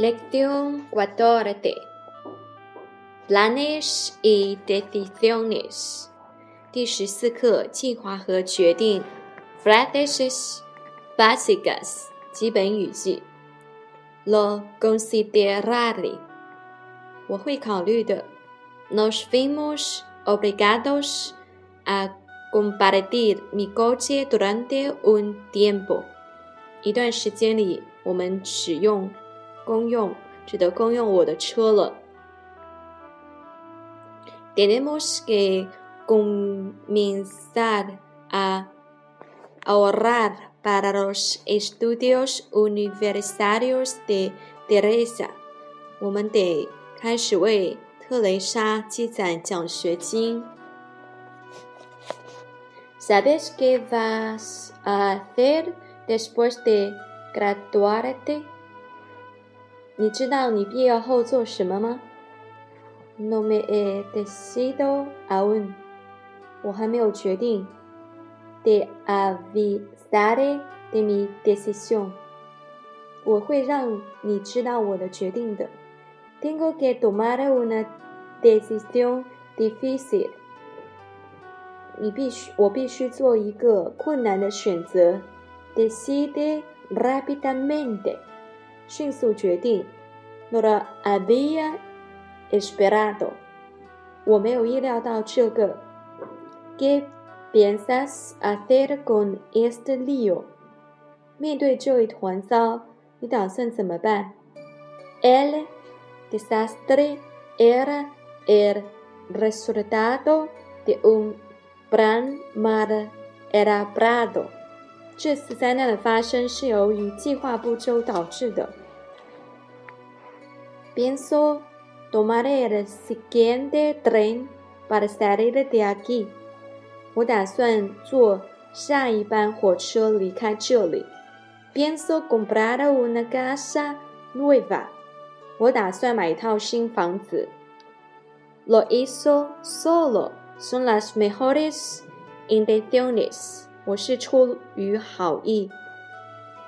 Lección 14. Planes y decisiones. 第十四课计划和决定。Frases básicas 基本语句。Lo consideraré 我会考虑的。Nos vimos obligados a compartir mi coche durante un tiempo。一段时间里，我们使用。公用，只得公用我的车了。Tenemos que comenzar a ahorrar para los estudios universitarios de Teresa。我们得开始为特蕾莎积攒奖学金。¿Sabes qué vas a hacer después de graduarte? 你知道你毕业后做什么吗？No me he decidido aún，我还没有决定。De avisaré de mi decisión，我会让你知道我的决定的。Tengo que tomar una decisión difícil，你必须，我必须做一个困难的选择。Decide rápidamente。迅速决定，no lo había esperado，我没有意料到这个。¿Qué piensas hacer con este lío？面对这一团糟，你打算怎么办？El desastre era el resultado de un plan mal elaborado。这次灾难的发生是由于计划不周导致的。Pienso tomar el siguiente tren para salir de aquí。我打算坐下一班火车离开这里。Pienso comprar una casa nueva。我打算买一套新房子。Lo hizo solo. Son las mejores intenciones。我是出于好意。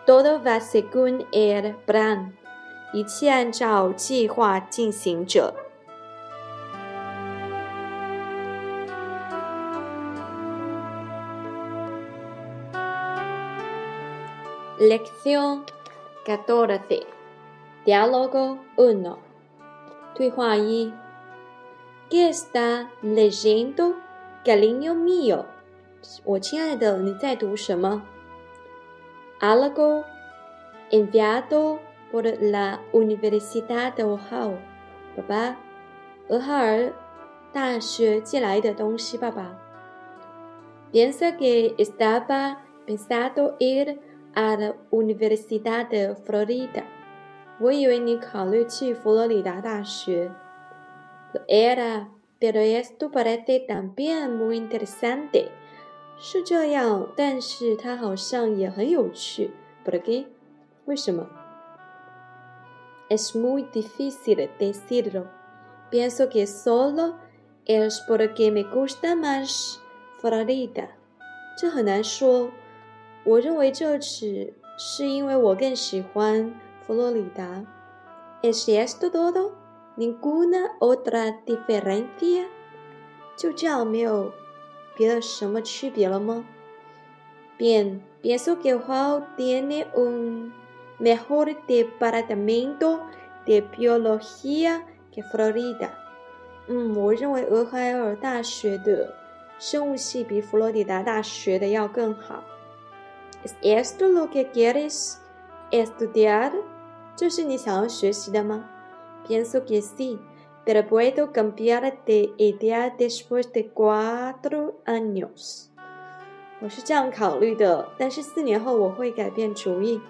Todo va según el plan。 一切按照计划进行着。Lección catorce, diálogo uno. 对话一。¿Qué está leyendo, cariño mío？我亲爱的，你在读什么？Algo enviado por la Universidad de Ohio，爸爸，俄亥尔大学寄来的东西，爸爸。Piensa que estaba pensado ir a la Universidad de Florida，我以为你考虑去佛罗里达大学。Era，pero esto parece también muy interesante。是这样，但是它好像也很有趣。¿Por qué？为什么 ？Es muy difícil decirlo. Pienso que solo es porque me gusta más Florida. 这很难说。我认为这只是因为我更喜欢佛罗里达。¿Es esto todo? ¿Ninguna otra diferencia? 就这样没有别的什么区别了吗？Bien, pienso que Ohio tiene un mejor departamento de biología que Florida。嗯，我认为俄亥俄大学的生物系比佛罗里达大学的要更好。¿Es esto lo que quieres estudiar？这是你想要学习的吗？Pienso que sí, pero puedo cambiar de idea después de cuatro años。我是这样考虑的，但是四年后我会改变主意。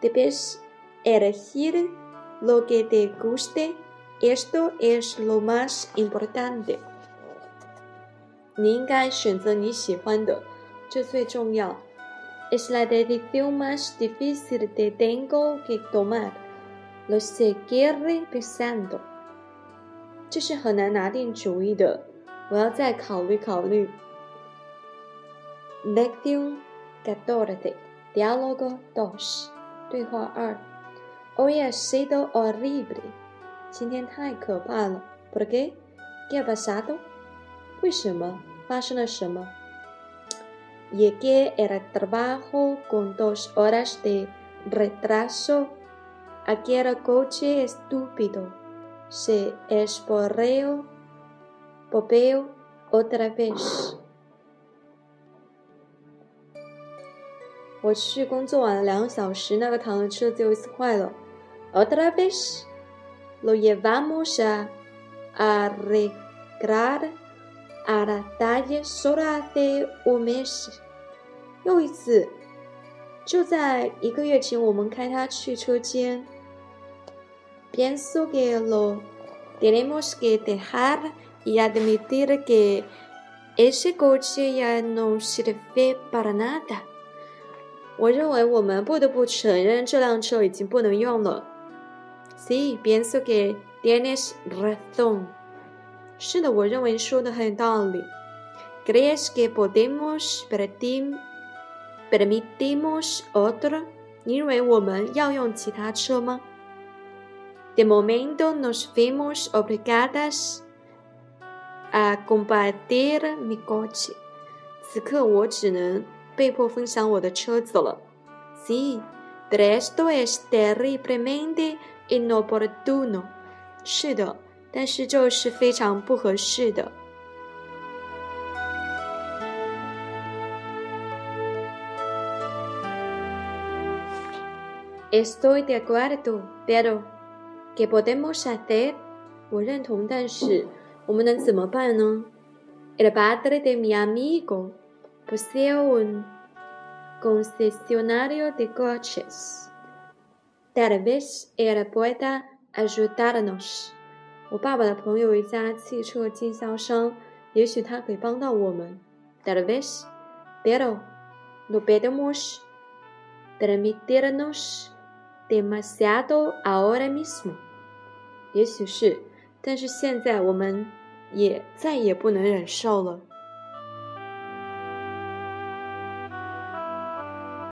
Debes elegir lo que te guste. Esto es lo más importante. 你应该选择你喜欢的，这最重要。Es la decisión más difícil que tengo que tomar. Lo seguiré pensando. 这是很难拿定主意的，我要再考虑考虑。Lección catorce. Diálogo dos. 对话二。 Hoy ha sido horrible. 今天太可怕了。¿Por qué? ¿Qué ha pasado? 为什么？发生了什么？Llegué al trabajo con dos horas de retraso. Aquel coche estúpido se esporreó, popeo otra vez. 我去工作晚了两个小时，那个糖的车子又一次坏了。Otra vez lo llevamos a arreglar a la calle solo hace un mes。又一次，就在一个月前，我们开它去车间。Pienso que lo tenemos que dejar y admitir que ese coche ya no sirve para nada。我认为我们不得不承认这辆车已经不能用了。Sí, pienso que tienes razón。是的，我认为说的很有道理。¿Crees que podemos permitimos otro？你认为我们要用其他车吗？De momento nos vemos obligadas a compartir mi coche。此刻我只能。 被迫分享我的车子了。Sí, pero esto es terriblemente inoportuno。是的，但是这是非常不合适的。Estoy de acuerdo, pero ¿qué podemos hacer？我认同，但是我们能怎么办呢？El padre de mi amigo posee un concesionario de coches. Tal vez él pueda ayudarnos. 我爸爸的朋友有一家汽车经销商，也许他可以帮到我们。Tal vez, pero no podemos permitirnos demasiado ahora mismo. 也许是，但是现在我们也再也不能忍受了。